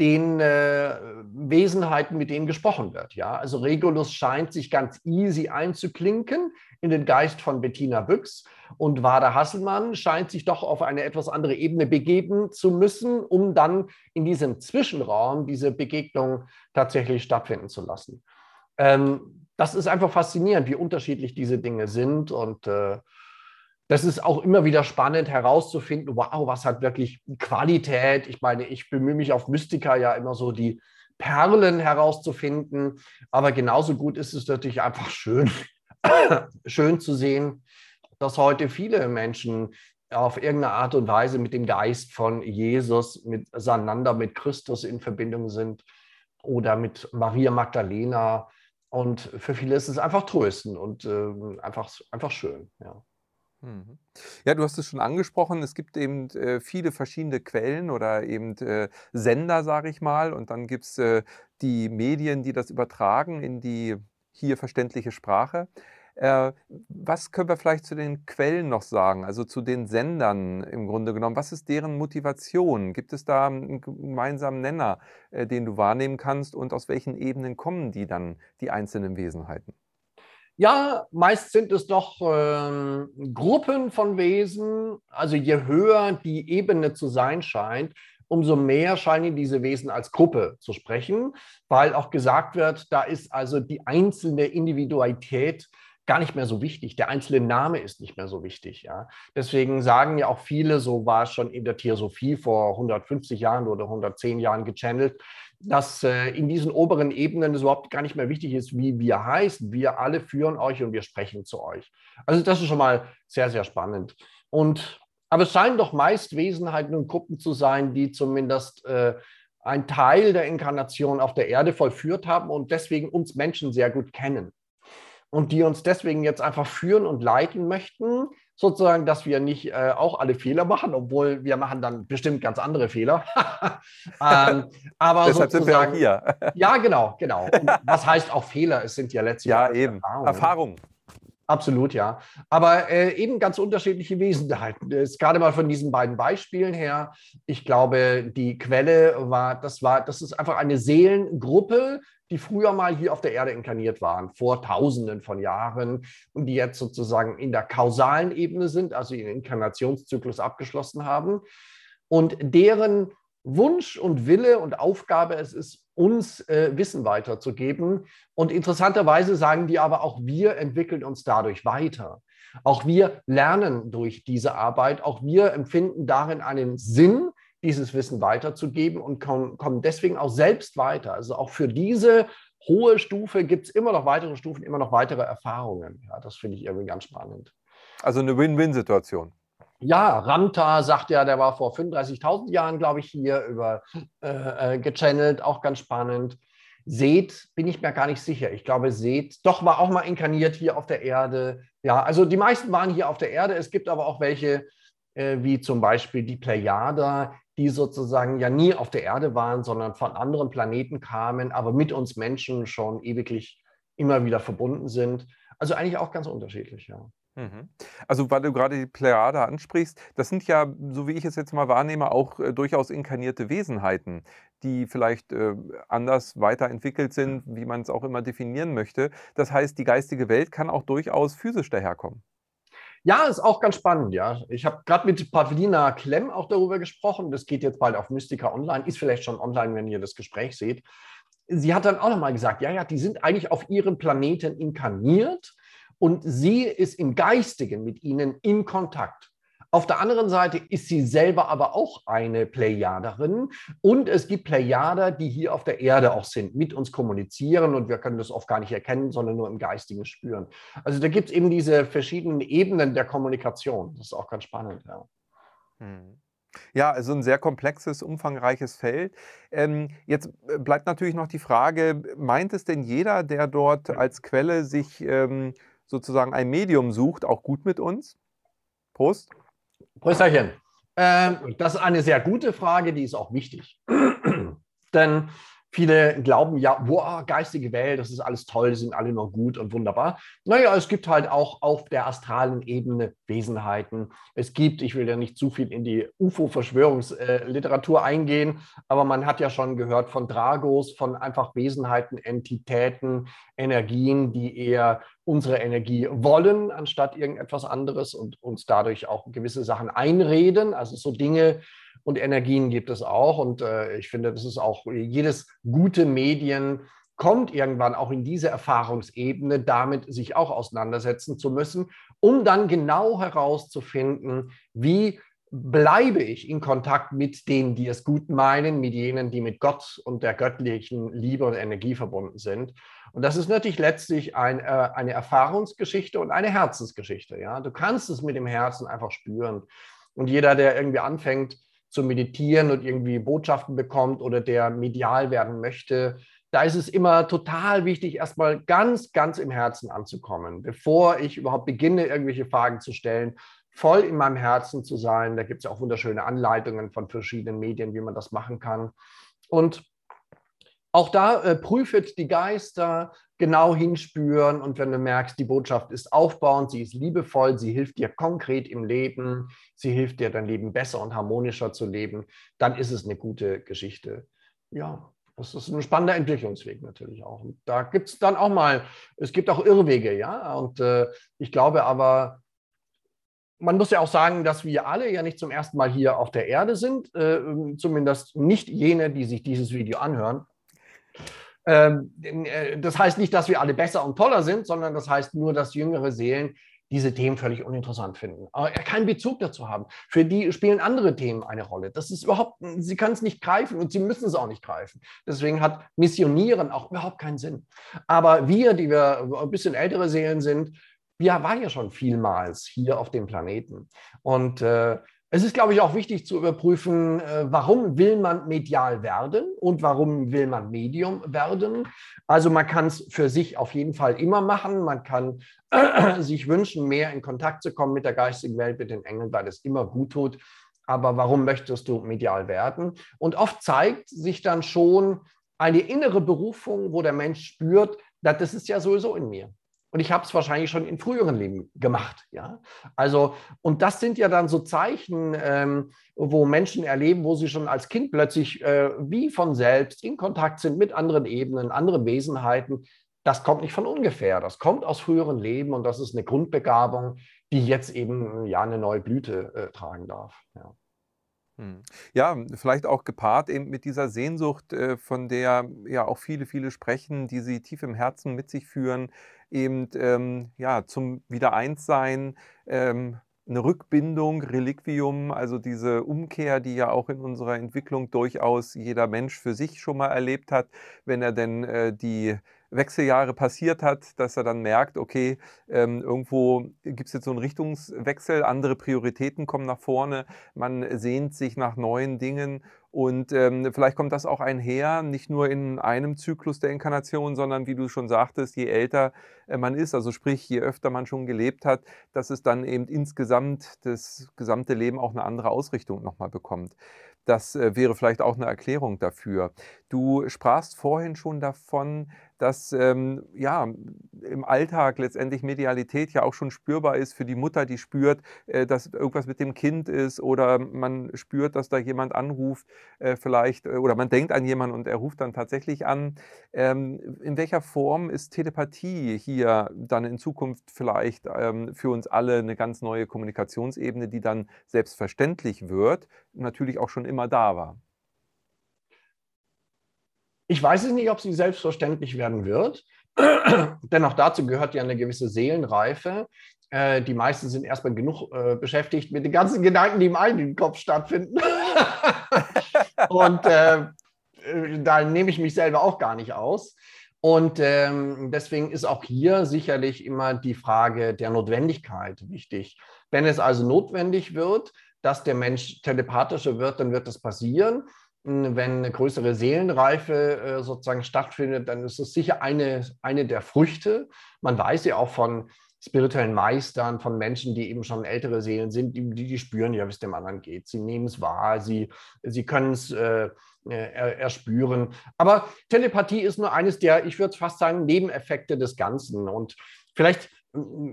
den äh, Wesenheiten, mit denen gesprochen wird. Ja? Also Regulus scheint sich ganz easy einzuklinken in den Geist von Bettina Büchs und Wada Hasselmann scheint sich doch auf eine etwas andere Ebene begeben zu müssen, um dann in diesem Zwischenraum diese Begegnung tatsächlich stattfinden zu lassen. Ähm, das ist einfach faszinierend, wie unterschiedlich diese Dinge sind. Und äh, das ist auch immer wieder spannend herauszufinden, wow, was hat wirklich Qualität. Ich meine, ich bemühe mich auf Mystika ja immer so die Perlen herauszufinden. Aber genauso gut ist es natürlich einfach schön, schön zu sehen, dass heute viele Menschen auf irgendeine Art und Weise mit dem Geist von Jesus, miteinander mit Christus in Verbindung sind oder mit Maria Magdalena und für viele ist es einfach trösten und äh, einfach, einfach schön. Ja. Mhm. Ja, du hast es schon angesprochen. Es gibt eben äh, viele verschiedene Quellen oder eben äh, Sender, sage ich mal. Und dann gibt es äh, die Medien, die das übertragen in die hier verständliche Sprache. Äh, was können wir vielleicht zu den Quellen noch sagen, also zu den Sendern im Grunde genommen? Was ist deren Motivation? Gibt es da einen gemeinsamen Nenner, äh, den du wahrnehmen kannst und aus welchen Ebenen kommen die dann, die einzelnen Wesenheiten? Ja, meist sind es doch äh, Gruppen von Wesen. Also je höher die Ebene zu sein scheint, umso mehr scheinen diese Wesen als Gruppe zu sprechen, weil auch gesagt wird, da ist also die einzelne Individualität gar nicht mehr so wichtig. Der einzelne Name ist nicht mehr so wichtig. Ja. Deswegen sagen ja auch viele, so war es schon in der Theosophie vor 150 Jahren oder 110 Jahren gechannelt, dass äh, in diesen oberen Ebenen es überhaupt gar nicht mehr wichtig ist, wie wir heißen. Wir alle führen euch und wir sprechen zu euch. Also das ist schon mal sehr, sehr spannend. Und aber es scheinen doch meist Wesenheiten und Gruppen zu sein, die zumindest äh, einen Teil der Inkarnation auf der Erde vollführt haben und deswegen uns Menschen sehr gut kennen und die uns deswegen jetzt einfach führen und leiten möchten, sozusagen, dass wir nicht äh, auch alle Fehler machen, obwohl wir machen dann bestimmt ganz andere Fehler. ähm, aber Deshalb sind wir auch hier. ja, genau, genau. Und was heißt auch Fehler? Es sind ja letztlich ja, eben. Erfahrungen. Erfahrung. Absolut, ja. Aber äh, eben ganz unterschiedliche Wesenheiten. Jetzt gerade mal von diesen beiden Beispielen her. Ich glaube, die Quelle war, das war, das ist einfach eine Seelengruppe, die früher mal hier auf der Erde inkarniert waren, vor Tausenden von Jahren und die jetzt sozusagen in der kausalen Ebene sind, also ihren Inkarnationszyklus abgeschlossen haben und deren Wunsch und Wille und Aufgabe es ist, uns äh, Wissen weiterzugeben. Und interessanterweise sagen die aber, auch wir entwickeln uns dadurch weiter. Auch wir lernen durch diese Arbeit, auch wir empfinden darin einen Sinn, dieses Wissen weiterzugeben und kommen, deswegen auch selbst weiter. Also auch für diese hohe Stufe gibt es immer noch weitere Stufen, immer noch weitere Erfahrungen. Ja, das finde ich irgendwie ganz spannend. Also eine Win-Win-Situation. Ja, Ramta sagt ja, der war vor 35.000 Jahren, glaube ich, hier über äh, äh, gechannelt, auch ganz spannend. Seth bin ich mir gar nicht sicher. Ich glaube, Seth doch war auch mal inkarniert hier auf der Erde. Ja, also die meisten waren hier auf der Erde. Es gibt aber auch welche, äh, wie zum Beispiel die Plejader, die sozusagen ja nie auf der Erde waren, sondern von anderen Planeten kamen, aber mit uns Menschen schon ewiglich immer wieder verbunden sind. Also eigentlich auch ganz unterschiedlich, ja. Mhm. Also, weil du gerade die Plejade ansprichst, das sind ja, so wie ich es jetzt mal wahrnehme, auch äh, durchaus inkarnierte Wesenheiten, die vielleicht äh, anders weiterentwickelt sind, wie man es auch immer definieren möchte. Das heißt, die geistige Welt kann auch durchaus physisch daherkommen. Ja, ist auch ganz spannend, ja. Ich habe gerade mit Pavlina Klemm auch darüber gesprochen. Das geht jetzt bald auf Mystica Online, ist vielleicht schon online, wenn ihr das Gespräch seht. Sie hat dann auch nochmal gesagt, ja, ja, die sind eigentlich auf ihrem Planeten inkarniert und sie ist im Geistigen mit ihnen in Kontakt. Auf der anderen Seite ist sie selber aber auch eine Plejaderin und es gibt Plejader, die hier auf der Erde auch sind, mit uns kommunizieren und wir können das oft gar nicht erkennen, sondern nur im Geistigen spüren. Also da gibt es eben diese verschiedenen Ebenen der Kommunikation. Das ist auch ganz spannend. Ja. Hm. Ja, also ein sehr komplexes, umfangreiches Feld. Ähm, jetzt äh, bleibt natürlich noch die Frage, meint es denn jeder, der dort als Quelle sich ähm, sozusagen ein Medium sucht, auch gut mit uns? Prost. Prösterchen. Ähm, das ist eine sehr gute Frage, die ist auch wichtig. Denn Viele glauben ja, boah, geistige Welt, das ist alles toll, sind alle noch gut und wunderbar. Naja, es gibt halt auch auf der astralen Ebene Wesenheiten. Es gibt, ich will ja nicht zu viel in die UFO-Verschwörungsliteratur eingehen, aber man hat ja schon gehört von Dragos, von einfach Wesenheiten, Entitäten, Energien, die eher unsere Energie wollen, anstatt irgendetwas anderes und uns dadurch auch gewisse Sachen einreden. Also so Dinge, und Energien gibt es auch. Und äh, ich finde, das ist auch jedes gute Medien kommt irgendwann auch in diese Erfahrungsebene, damit sich auch auseinandersetzen zu müssen, um dann genau herauszufinden, wie bleibe ich in Kontakt mit denen, die es gut meinen, mit jenen, die mit Gott und der göttlichen Liebe und Energie verbunden sind. Und das ist natürlich letztlich ein, äh, eine Erfahrungsgeschichte und eine Herzensgeschichte. Ja? Du kannst es mit dem Herzen einfach spüren. Und jeder, der irgendwie anfängt, zu meditieren und irgendwie Botschaften bekommt oder der medial werden möchte, da ist es immer total wichtig, erstmal ganz, ganz im Herzen anzukommen, bevor ich überhaupt beginne, irgendwelche Fragen zu stellen, voll in meinem Herzen zu sein. Da gibt es ja auch wunderschöne Anleitungen von verschiedenen Medien, wie man das machen kann. Und auch da äh, prüfet die Geister, genau hinspüren und wenn du merkst, die Botschaft ist aufbauend, sie ist liebevoll, sie hilft dir konkret im Leben, sie hilft dir dein Leben besser und harmonischer zu leben, dann ist es eine gute Geschichte. Ja, das ist ein spannender Entwicklungsweg natürlich auch. Und da gibt es dann auch mal, es gibt auch Irrwege, ja. Und äh, ich glaube aber, man muss ja auch sagen, dass wir alle ja nicht zum ersten Mal hier auf der Erde sind, äh, zumindest nicht jene, die sich dieses Video anhören. Ähm, äh, das heißt nicht, dass wir alle besser und toller sind, sondern das heißt nur, dass jüngere Seelen diese Themen völlig uninteressant finden, keinen Bezug dazu haben. Für die spielen andere Themen eine Rolle. Das ist überhaupt, sie können es nicht greifen und sie müssen es auch nicht greifen. Deswegen hat Missionieren auch überhaupt keinen Sinn. Aber wir, die wir ein bisschen ältere Seelen sind, wir waren ja schon vielmals hier auf dem Planeten. Und äh, es ist, glaube ich, auch wichtig zu überprüfen, äh, warum will man medial werden und warum will man Medium werden. Also man kann es für sich auf jeden Fall immer machen. Man kann äh, sich wünschen, mehr in Kontakt zu kommen mit der geistigen Welt, mit den Engeln, weil es immer gut tut. Aber warum möchtest du medial werden? Und oft zeigt sich dann schon eine innere Berufung, wo der Mensch spürt, das ist ja sowieso in mir. Und ich habe es wahrscheinlich schon in früheren Leben gemacht. Ja? Also, und das sind ja dann so Zeichen, ähm, wo Menschen erleben, wo sie schon als Kind plötzlich äh, wie von selbst in Kontakt sind mit anderen Ebenen, anderen Wesenheiten. Das kommt nicht von ungefähr. Das kommt aus früheren Leben und das ist eine Grundbegabung, die jetzt eben ja eine neue Blüte äh, tragen darf. Ja. Hm. Ja, vielleicht auch gepaart eben mit dieser Sehnsucht, äh, von der ja auch viele, viele sprechen, die sie tief im Herzen mit sich führen, eben ähm, ja, zum Wiedereinssein, ähm, eine Rückbindung, Reliquium, also diese Umkehr, die ja auch in unserer Entwicklung durchaus jeder Mensch für sich schon mal erlebt hat, wenn er denn äh, die Wechseljahre passiert hat, dass er dann merkt, okay, ähm, irgendwo gibt es jetzt so einen Richtungswechsel, andere Prioritäten kommen nach vorne, man sehnt sich nach neuen Dingen und ähm, vielleicht kommt das auch einher, nicht nur in einem Zyklus der Inkarnation, sondern wie du schon sagtest, je älter äh, man ist, also sprich, je öfter man schon gelebt hat, dass es dann eben insgesamt das gesamte Leben auch eine andere Ausrichtung nochmal bekommt. Das äh, wäre vielleicht auch eine Erklärung dafür. Du sprachst vorhin schon davon, dass ähm, ja, im Alltag letztendlich Medialität ja auch schon spürbar ist für die Mutter, die spürt, äh, dass irgendwas mit dem Kind ist oder man spürt, dass da jemand anruft äh, vielleicht äh, oder man denkt an jemanden und er ruft dann tatsächlich an. Ähm, in welcher Form ist Telepathie hier dann in Zukunft vielleicht ähm, für uns alle eine ganz neue Kommunikationsebene, die dann selbstverständlich wird, natürlich auch schon immer da war? Ich weiß es nicht, ob sie selbstverständlich werden wird. Denn auch dazu gehört ja eine gewisse Seelenreife. Äh, die meisten sind erstmal genug äh, beschäftigt mit den ganzen Gedanken, die im eigenen Kopf stattfinden. Und äh, äh, da nehme ich mich selber auch gar nicht aus. Und ähm, deswegen ist auch hier sicherlich immer die Frage der Notwendigkeit wichtig. Wenn es also notwendig wird, dass der Mensch telepathischer wird, dann wird das passieren wenn eine größere Seelenreife äh, sozusagen stattfindet, dann ist es sicher eine, eine der Früchte. Man weiß ja auch von spirituellen Meistern, von Menschen, die eben schon ältere Seelen sind, die, die spüren ja, wie es dem anderen geht. Sie nehmen es wahr, sie, sie können es äh, äh erspüren. Aber Telepathie ist nur eines der, ich würde fast sagen, Nebeneffekte des Ganzen. Und vielleicht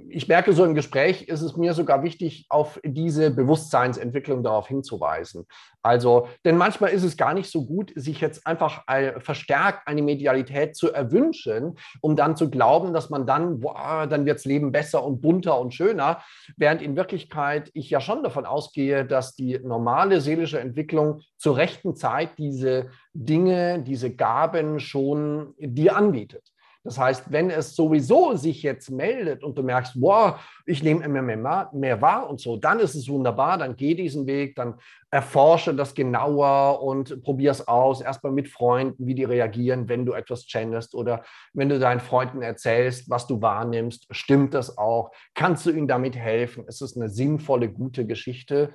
ich merke so im Gespräch, ist es mir sogar wichtig, auf diese Bewusstseinsentwicklung darauf hinzuweisen. Also, denn manchmal ist es gar nicht so gut, sich jetzt einfach verstärkt eine Medialität zu erwünschen, um dann zu glauben, dass man dann, boah, dann wird das Leben besser und bunter und schöner, während in Wirklichkeit ich ja schon davon ausgehe, dass die normale seelische Entwicklung zur rechten Zeit diese Dinge, diese Gaben schon dir anbietet. Das heißt, wenn es sowieso sich jetzt meldet und du merkst, wow, ich nehme immer mehr, mehr wahr und so, dann ist es wunderbar, dann geh diesen Weg, dann erforsche das genauer und probier es aus. Erstmal mit Freunden, wie die reagieren, wenn du etwas channelst oder wenn du deinen Freunden erzählst, was du wahrnimmst, stimmt das auch? Kannst du ihnen damit helfen? Ist es eine sinnvolle, gute Geschichte?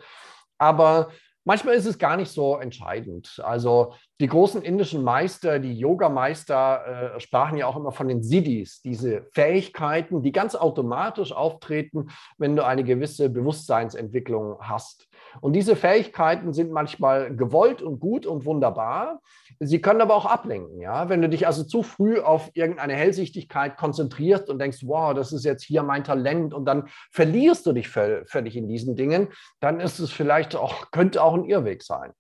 Aber Manchmal ist es gar nicht so entscheidend. Also die großen indischen Meister, die Yoga-Meister, äh, sprachen ja auch immer von den Siddhis, diese Fähigkeiten, die ganz automatisch auftreten, wenn du eine gewisse Bewusstseinsentwicklung hast. Und diese Fähigkeiten sind manchmal gewollt und gut und wunderbar. Sie können aber auch ablenken. Ja? Wenn du dich also zu früh auf irgendeine Hellsichtigkeit konzentrierst und denkst, wow, das ist jetzt hier mein Talent und dann verlierst du dich völlig in diesen Dingen, dann ist es vielleicht auch, könnte auch ein Irrweg sein.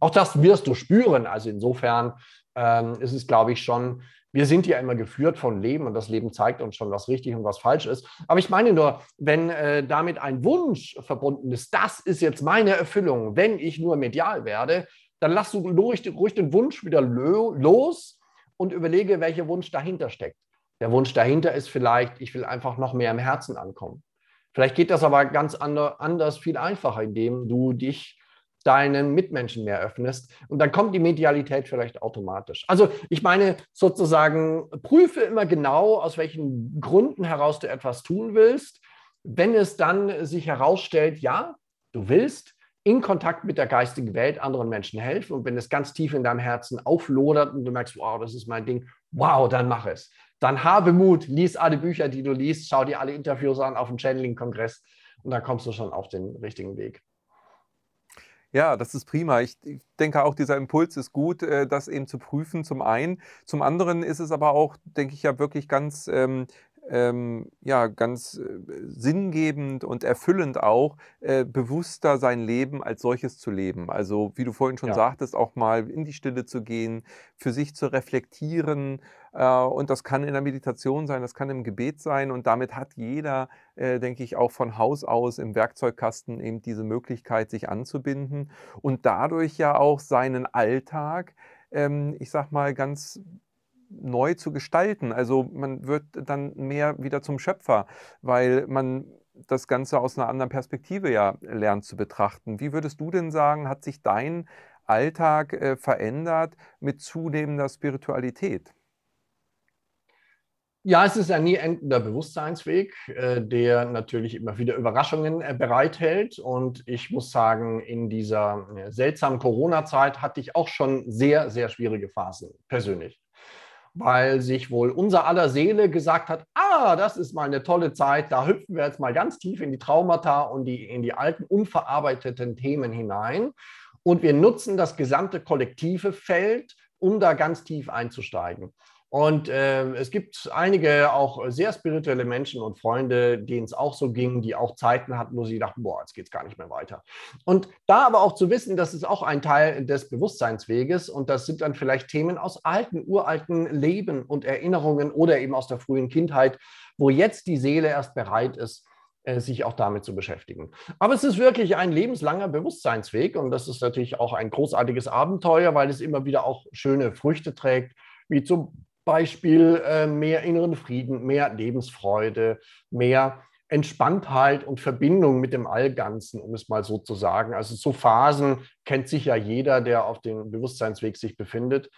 Auch das wirst du spüren. Also insofern ähm, ist es, glaube ich, schon wir sind ja immer geführt von Leben und das Leben zeigt uns schon, was richtig und was falsch ist. Aber ich meine nur, wenn äh, damit ein Wunsch verbunden ist, das ist jetzt meine Erfüllung, wenn ich nur medial werde, dann lass du ruhig, ruhig den Wunsch wieder los und überlege, welcher Wunsch dahinter steckt. Der Wunsch dahinter ist vielleicht, ich will einfach noch mehr im Herzen ankommen. Vielleicht geht das aber ganz anders, viel einfacher, indem du dich deinen Mitmenschen mehr öffnest. Und dann kommt die Medialität vielleicht automatisch. Also ich meine sozusagen, prüfe immer genau, aus welchen Gründen heraus du etwas tun willst. Wenn es dann sich herausstellt, ja, du willst in Kontakt mit der geistigen Welt anderen Menschen helfen und wenn es ganz tief in deinem Herzen auflodert und du merkst, wow, das ist mein Ding, wow, dann mach es. Dann habe Mut, lies alle Bücher, die du liest, schau dir alle Interviews an auf dem Channeling-Kongress und dann kommst du schon auf den richtigen Weg. Ja, das ist prima. Ich, denke auch, dieser Impuls ist gut, äh, das eben zu prüfen, zum einen. Zum anderen ist es aber auch, denke ich, ja wirklich ganz ähm, ähm, ja, ganz äh, sinngebend und erfüllend auch, äh, bewusster sein Leben als solches zu leben. Also, wie du vorhin schon ja. sagtest, auch mal in die Stille zu gehen, für sich zu reflektieren. Äh, und das kann in der Meditation sein, das kann im Gebet sein. Und damit hat jeder, äh, denke ich, auch von Haus aus im Werkzeugkasten eben diese Möglichkeit, sich anzubinden und dadurch ja auch seinen Alltag, ähm, ich sag mal, ganz neu zu gestalten. Also man wird dann mehr wieder zum Schöpfer, weil man das Ganze aus einer anderen Perspektive ja lernt zu betrachten. Wie würdest du denn sagen, hat sich dein Alltag äh, verändert mit zunehmender Spiritualität? Ja, es ist ein nie endender Bewusstseinsweg, äh, der natürlich immer wieder Überraschungen äh, bereithält. Und ich muss sagen, in dieser seltsamen Corona-Zeit hatte ich auch schon sehr, sehr schwierige Phasen persönlich. Weil sich wohl unser aller Seele gesagt hat, ah, das ist mal eine tolle Zeit, da hüpfen wir jetzt mal ganz tief in die Traumata und die, in die alten, unverarbeiteten Themen hinein. Und wir nutzen das gesamte kollektive Feld, um da ganz tief einzusteigen. Und äh, es gibt einige auch sehr spirituelle Menschen und Freunde, denen es auch so ging, die auch Zeiten hatten, wo sie dachten, boah, jetzt geht es gar nicht mehr weiter. Und da aber auch zu wissen, das ist auch ein Teil des Bewusstseinsweges und das sind dann vielleicht Themen aus alten, uralten Leben und Erinnerungen oder eben aus der frühen Kindheit, wo jetzt die Seele erst bereit ist, äh, sich auch damit zu beschäftigen. Aber es ist wirklich ein lebenslanger Bewusstseinsweg und das ist natürlich auch ein großartiges Abenteuer, weil es immer wieder auch schöne Früchte trägt, wie zum Beispiel äh, mehr inneren Frieden, mehr Lebensfreude, mehr Entspanntheit und Verbindung mit dem Allganzen, um es mal so zu sagen. Also so Phasen kennt sicher jeder, der auf dem Bewusstseinsweg sich befindet.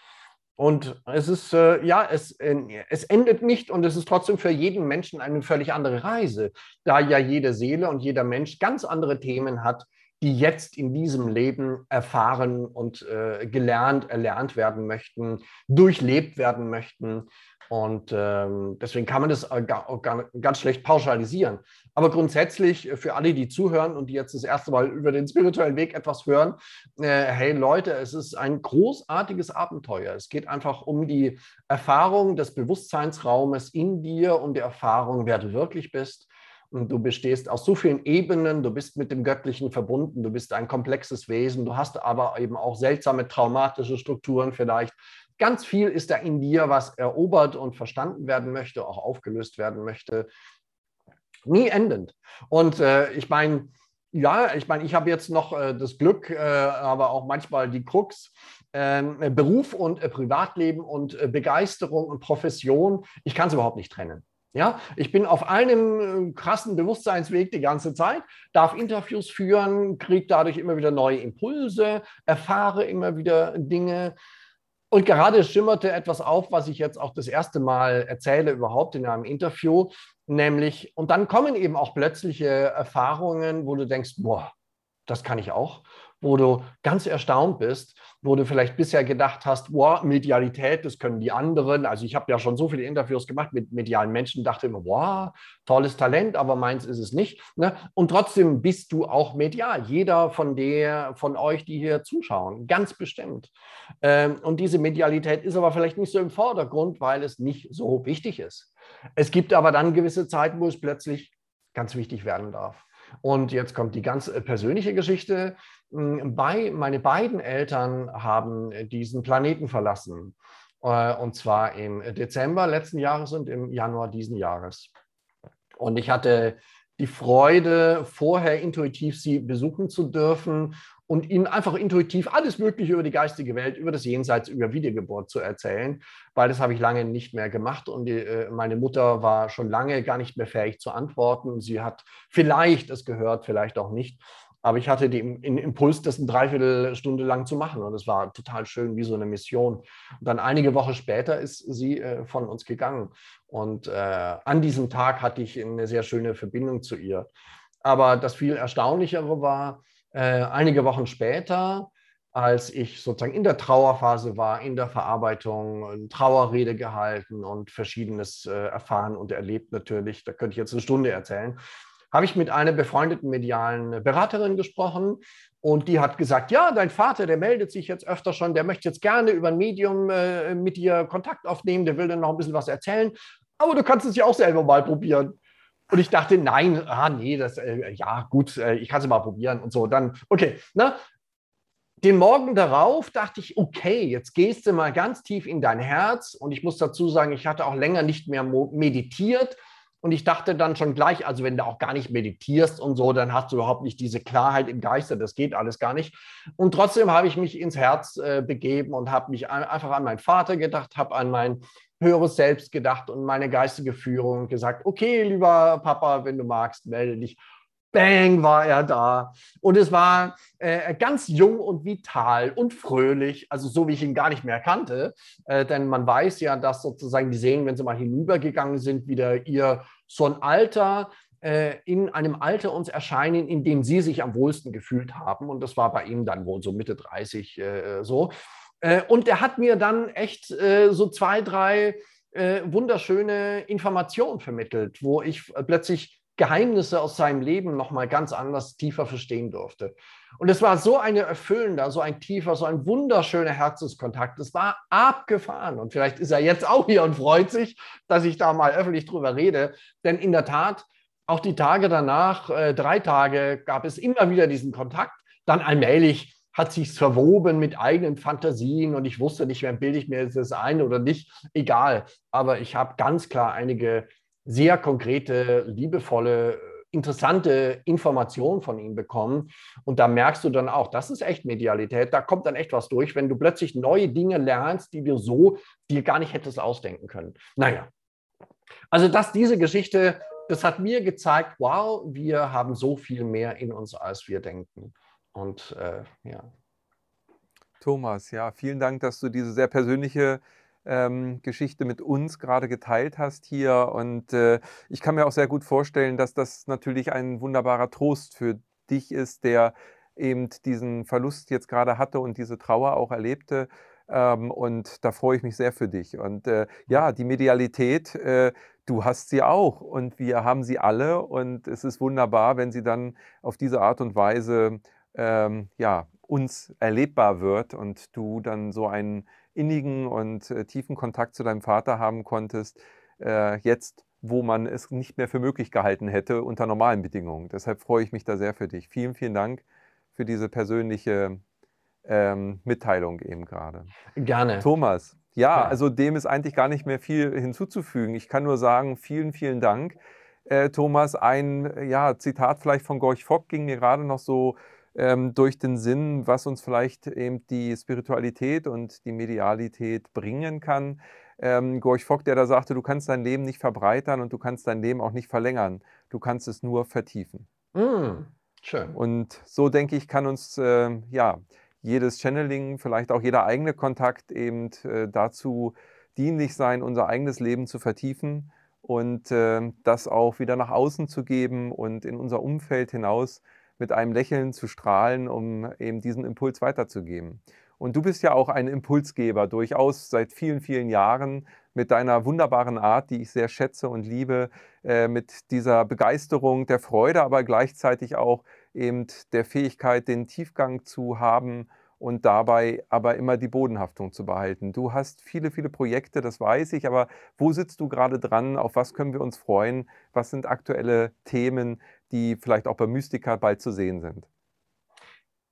Und es ist, äh, ja, es, äh, es endet nicht und es ist trotzdem für jeden Menschen eine völlig andere Reise, da ja jede Seele und jeder Mensch ganz andere Themen hat, die jetzt in diesem Leben erfahren und äh, gelernt, erlernt werden möchten, durchlebt werden möchten. Und ähm, deswegen kann man das auch ganz schlecht pauschalisieren. Aber grundsätzlich äh, für alle, die zuhören und die jetzt das erste Mal über den spirituellen Weg etwas hören, äh, hey Leute, es ist ein großartiges Abenteuer. Es geht einfach um die Erfahrung des Bewusstseinsraumes in dir, um die Erfahrung, wer du wirklich bist und du bestehst aus so vielen Ebenen, du bist mit dem Göttlichen verbunden, du bist ein komplexes Wesen, du hast aber eben auch seltsame traumatische Strukturen vielleicht. Ganz viel ist da in dir, was erobert und verstanden werden möchte, auch aufgelöst werden möchte. Nie endend. Und äh, ich meine, ja, ich meine, ich habe jetzt noch äh, das Glück, äh, aber auch manchmal die Krux, ähm, Beruf und äh, Privatleben und äh, Begeisterung und Profession. Ich kann es überhaupt nicht trennen. Ja, ich bin auf einem äh, krassen Bewusstseinsweg die ganze Zeit, darf Interviews führen, kriege dadurch immer wieder neue Impulse, erfahre immer wieder Dinge. Und gerade schimmerte etwas auf, was ich jetzt auch das erste Mal erzähle überhaupt in einem Interview, nämlich, und dann kommen eben auch plötzliche Erfahrungen, wo du denkst, boah, das kann ich auch wo du ganz erstaunt bist, wo du vielleicht bisher gedacht hast, wow, Medialität, das können die anderen. Also ich habe ja schon so viele Interviews gemacht mit medialen Menschen, dachte immer, wow, tolles Talent, aber meins ist es nicht. Ne? Und trotzdem bist du auch medial. Jeder von der, von euch, die hier zuschauen, ganz bestimmt. Ähm, und diese Medialität ist aber vielleicht nicht so im Vordergrund, weil es nicht so wichtig ist. Es gibt aber dann gewisse Zeiten, wo es plötzlich ganz wichtig werden darf. Und jetzt kommt die ganz äh, persönliche Geschichte. Hm, bei, meine beiden Eltern haben äh, diesen Planeten verlassen. Äh, und zwar im Dezember letzten Jahres und im Januar diesen Jahres. Und ich hatte die Freude, vorher intuitiv sie besuchen zu dürfen und ihnen einfach intuitiv alles Mögliche über die geistige Welt, über das Jenseits, über Wiedergeburt zu erzählen, weil das habe ich lange nicht mehr gemacht und die, äh, meine Mutter war schon lange gar nicht mehr fähig zu antworten. Sie hat vielleicht es gehört, vielleicht auch nicht. Aber ich hatte den Impuls, das eine Dreiviertelstunde lang zu machen. Und es war total schön, wie so eine Mission. Und dann einige Wochen später ist sie äh, von uns gegangen. Und äh, an diesem Tag hatte ich eine sehr schöne Verbindung zu ihr. Aber das viel Erstaunlichere war, äh, einige Wochen später, als ich sozusagen in der Trauerphase war, in der Verarbeitung, eine Trauerrede gehalten und Verschiedenes äh, erfahren und erlebt natürlich, da könnte ich jetzt eine Stunde erzählen, habe ich mit einer befreundeten medialen Beraterin gesprochen und die hat gesagt, ja, dein Vater, der meldet sich jetzt öfter schon, der möchte jetzt gerne über ein Medium äh, mit dir Kontakt aufnehmen, der will dann noch ein bisschen was erzählen, aber du kannst es ja auch selber mal probieren. Und ich dachte, nein, ah, nee, das, äh, ja, gut, äh, ich kann es mal probieren und so. Dann, okay, ne? Den Morgen darauf dachte ich, okay, jetzt gehst du mal ganz tief in dein Herz. Und ich muss dazu sagen, ich hatte auch länger nicht mehr meditiert. Und ich dachte dann schon gleich, also wenn du auch gar nicht meditierst und so, dann hast du überhaupt nicht diese Klarheit im Geiste, das geht alles gar nicht. Und trotzdem habe ich mich ins Herz äh, begeben und habe mich einfach an meinen Vater gedacht, habe an mein höheres Selbst gedacht und meine geistige Führung gesagt, okay, lieber Papa, wenn du magst, melde dich. Bang, war er da. Und es war äh, ganz jung und vital und fröhlich, also so wie ich ihn gar nicht mehr kannte. Äh, denn man weiß ja, dass sozusagen die Seen, wenn sie mal hinübergegangen sind, wieder ihr so ein Alter äh, in einem Alter uns erscheinen, in dem sie sich am wohlsten gefühlt haben. Und das war bei ihm dann wohl so Mitte 30 äh, so. Äh, und er hat mir dann echt äh, so zwei, drei wunderschöne Informationen vermittelt, wo ich plötzlich Geheimnisse aus seinem Leben nochmal ganz anders, tiefer verstehen durfte. Und es war so eine erfüllender, so ein tiefer, so ein wunderschöner Herzenskontakt. Es war abgefahren. Und vielleicht ist er jetzt auch hier und freut sich, dass ich da mal öffentlich drüber rede. Denn in der Tat, auch die Tage danach, äh, drei Tage, gab es immer wieder diesen Kontakt. Dann allmählich hat sich verwoben mit eigenen Fantasien und ich wusste nicht mehr, bilde ich mir das ein oder nicht. Egal. Aber ich habe ganz klar einige sehr konkrete, liebevolle, interessante Informationen von ihm bekommen. Und da merkst du dann auch, das ist echt Medialität. Da kommt dann echt was durch, wenn du plötzlich neue Dinge lernst, die du so dir gar nicht hättest ausdenken können. Naja. Also, dass diese Geschichte das hat mir gezeigt, wow, wir haben so viel mehr in uns, als wir denken. Und äh, ja. Thomas, ja, vielen Dank, dass du diese sehr persönliche ähm, Geschichte mit uns gerade geteilt hast hier. Und äh, ich kann mir auch sehr gut vorstellen, dass das natürlich ein wunderbarer Trost für dich ist, der eben diesen Verlust jetzt gerade hatte und diese Trauer auch erlebte. Ähm, und da freue ich mich sehr für dich. Und äh, ja, die Medialität, äh, du hast sie auch und wir haben sie alle. Und es ist wunderbar, wenn sie dann auf diese Art und Weise ähm, ja, uns erlebbar wird und du dann so einen innigen und äh, tiefen Kontakt zu deinem Vater haben konntest, äh, jetzt, wo man es nicht mehr für möglich gehalten hätte unter normalen Bedingungen. Deshalb freue ich mich da sehr für dich. Vielen, vielen Dank für diese persönliche ähm, Mitteilung eben gerade. Gerne. Thomas, ja, ja, also dem ist eigentlich gar nicht mehr viel hinzuzufügen. Ich kann nur sagen, vielen, vielen Dank. Äh, Thomas, ein ja, Zitat vielleicht von Gorch Fock ging mir gerade noch so ähm, durch den Sinn, was uns vielleicht eben die Spiritualität und die Medialität bringen kann. Ähm, Gorch Fock, der da sagte, du kannst dein Leben nicht verbreitern und du kannst dein Leben auch nicht verlängern. Du kannst es nur vertiefen. Mm, schön. Und so denke ich, kann uns äh, ja jedes Channeling, vielleicht auch jeder eigene Kontakt eben äh, dazu dienlich sein, unser eigenes Leben zu vertiefen und äh, das auch wieder nach außen zu geben und in unser Umfeld hinaus mit einem Lächeln zu strahlen, um eben diesen Impuls weiterzugeben. Und du bist ja auch ein Impulsgeber, durchaus seit vielen, vielen Jahren mit deiner wunderbaren Art, die ich sehr schätze und liebe, äh, mit dieser Begeisterung, der Freude, aber gleichzeitig auch eben der Fähigkeit, den Tiefgang zu haben und dabei aber immer die Bodenhaftung zu behalten. Du hast viele, viele Projekte, das weiß ich, aber wo sitzt du gerade dran? Auf was können wir uns freuen? Was sind aktuelle Themen, die vielleicht auch bei Mystica bald zu sehen sind?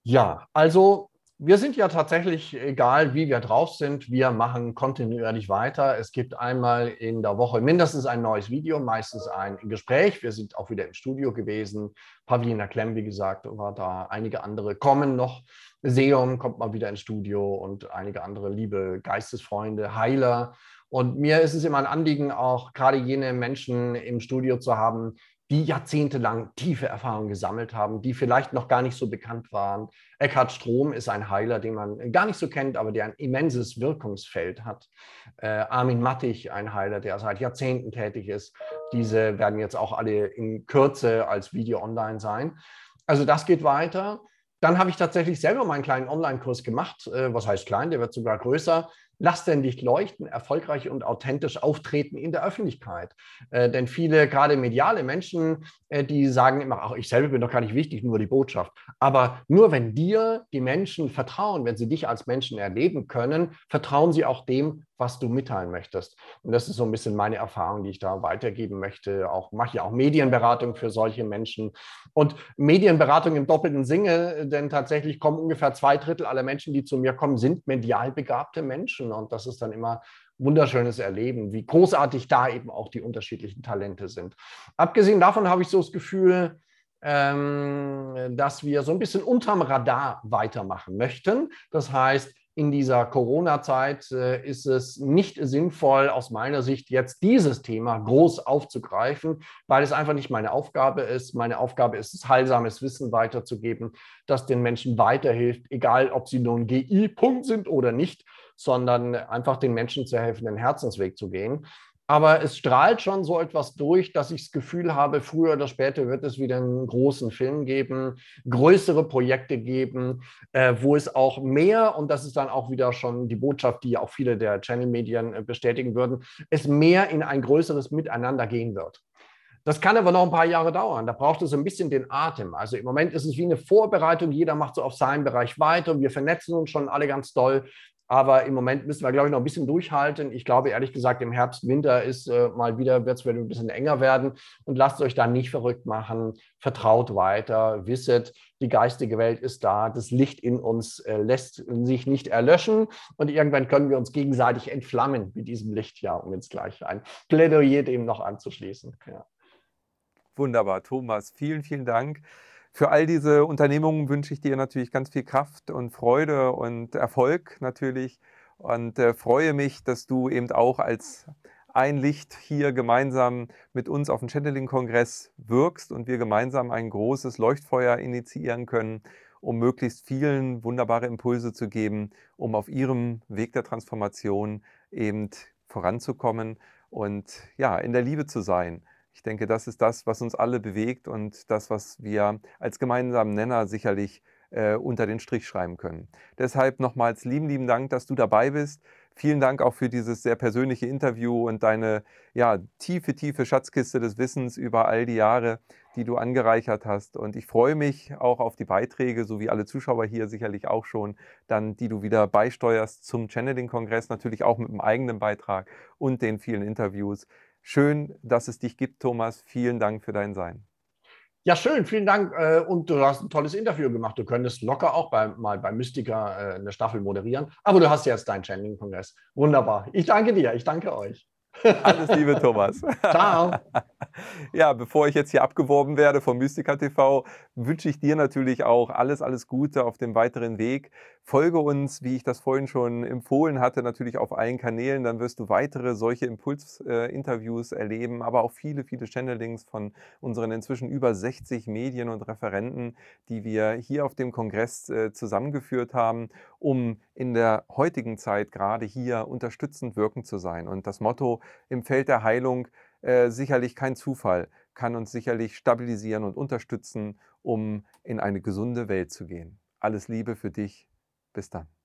Ja, also wir sind ja tatsächlich, egal wie wir drauf sind, wir machen kontinuierlich weiter. Es gibt einmal in der Woche mindestens ein neues Video, meistens ein Gespräch. Wir sind auch wieder im Studio gewesen. Pavlina Klemm, wie gesagt, war da. Einige andere kommen noch. Seum kommt mal wieder ins Studio und einige andere liebe Geistesfreunde, Heiler. Und mir ist es immer ein Anliegen, auch gerade jene Menschen im Studio zu haben, die jahrzehntelang tiefe Erfahrungen gesammelt haben, die vielleicht noch gar nicht so bekannt waren. Eckhard Strom ist ein Heiler, den man gar nicht so kennt, aber der ein immenses Wirkungsfeld hat. Äh, Armin Mattig, ein Heiler, der seit Jahrzehnten tätig ist. Diese werden jetzt auch alle in Kürze als Video online sein. Also das geht weiter. Dann habe ich tatsächlich selber meinen kleinen Online-Kurs gemacht. Äh, was heißt klein? Der wird sogar größer. Lass dein Licht leuchten, erfolgreich und authentisch auftreten in der Öffentlichkeit. Äh, denn viele, gerade mediale Menschen, äh, die sagen immer, ach, ich selber bin doch gar nicht wichtig, nur die Botschaft. Aber nur wenn dir die Menschen vertrauen, wenn sie dich als Menschen erleben können, vertrauen sie auch dem, was du mitteilen möchtest. Und das ist so ein bisschen meine Erfahrung, die ich da weitergeben möchte. Auch mache ja auch Medienberatung für solche Menschen. Und Medienberatung im doppelten Sinne, denn tatsächlich kommen ungefähr zwei Drittel aller Menschen, die zu mir kommen, sind medial begabte Menschen. Und das ist dann immer wunderschönes Erleben, wie großartig da eben auch die unterschiedlichen Talente sind. Abgesehen davon habe ich so das Gefühl, ähm, dass wir so ein bisschen unterm Radar weitermachen möchten. Das heißt, in dieser Corona-Zeit äh, ist es nicht sinnvoll, aus meiner Sicht jetzt dieses Thema groß aufzugreifen, weil es einfach nicht meine Aufgabe ist. Meine Aufgabe ist es, heilsames Wissen weiterzugeben, das den Menschen weiterhilft, egal ob sie nun GI-Punkt sind oder nicht, sondern einfach den Menschen zu helfen, den Herzensweg zu gehen. Aber es strahlt schon so etwas durch, dass ich das Gefühl habe, früher oder später wird es wieder einen großen Film geben, größere Projekte geben, äh, wo es auch mehr, und das ist dann auch wieder schon die Botschaft, die auch viele der Channel-Medien äh, bestätigen würden, es mehr in ein größeres Miteinander gehen wird. Das kann aber noch ein paar Jahre dauern. Da braucht es ein bisschen den Atem. Also im Moment ist es wie eine Vorbereitung. Jeder macht so auf seinem Bereich weiter. Wir vernetzen uns schon alle ganz doll. Aber im Moment müssen wir, glaube ich, noch ein bisschen durchhalten. Ich glaube, ehrlich gesagt, im Herbst, Winter ist äh, mal wieder, wird es wieder ein bisschen enger werden. Und lasst euch da nicht verrückt machen. Vertraut weiter, wisset, die geistige Welt ist da. Das Licht in uns äh, lässt sich nicht erlöschen. Und irgendwann können wir uns gegenseitig entflammen mit diesem Licht, ja, um jetzt gleich ein Plädoyer dem noch anzuschließen. Ja. Wunderbar, Thomas. Vielen, vielen Dank. Für all diese Unternehmungen wünsche ich dir natürlich ganz viel Kraft und Freude und Erfolg natürlich und äh, freue mich, dass du eben auch als ein Licht hier gemeinsam mit uns auf dem Channeling-Kongress wirkst und wir gemeinsam ein großes Leuchtfeuer initiieren können, um möglichst vielen wunderbare Impulse zu geben, um auf ihrem Weg der Transformation eben voranzukommen und ja, in der Liebe zu sein. Ich denke, das ist das, was uns alle bewegt und das, was wir als gemeinsamen Nenner sicherlich äh, unter den Strich schreiben können. Deshalb nochmals lieben, lieben Dank, dass du dabei bist. Vielen Dank auch für dieses sehr persönliche Interview und deine ja, tiefe, tiefe Schatzkiste des Wissens über all die Jahre, die du angereichert hast. Und ich freue mich auch auf die Beiträge, so wie alle Zuschauer hier sicherlich auch schon, dann, die du wieder beisteuerst zum Channeling-Kongress, natürlich auch mit einem eigenen Beitrag und den vielen Interviews. Schön, dass es dich gibt, Thomas. Vielen Dank für dein Sein. Ja, schön, vielen Dank. Äh, und du hast ein tolles Interview gemacht. Du könntest locker auch bei, mal bei Mystica äh, eine Staffel moderieren. Aber du hast jetzt deinen Channeling-Kongress. Wunderbar. Ich danke dir. Ich danke euch. Alles Liebe, Thomas. Ciao. Ja, bevor ich jetzt hier abgeworben werde von Mystica TV, wünsche ich dir natürlich auch alles, alles Gute auf dem weiteren Weg. Folge uns, wie ich das vorhin schon empfohlen hatte, natürlich auf allen Kanälen. Dann wirst du weitere solche Impulsinterviews äh, erleben, aber auch viele, viele Channelings von unseren inzwischen über 60 Medien und Referenten, die wir hier auf dem Kongress äh, zusammengeführt haben, um in der heutigen Zeit gerade hier unterstützend wirkend zu sein. Und das Motto im Feld der Heilung, äh, sicherlich kein Zufall, kann uns sicherlich stabilisieren und unterstützen, um in eine gesunde Welt zu gehen. Alles Liebe für dich. Bis dann.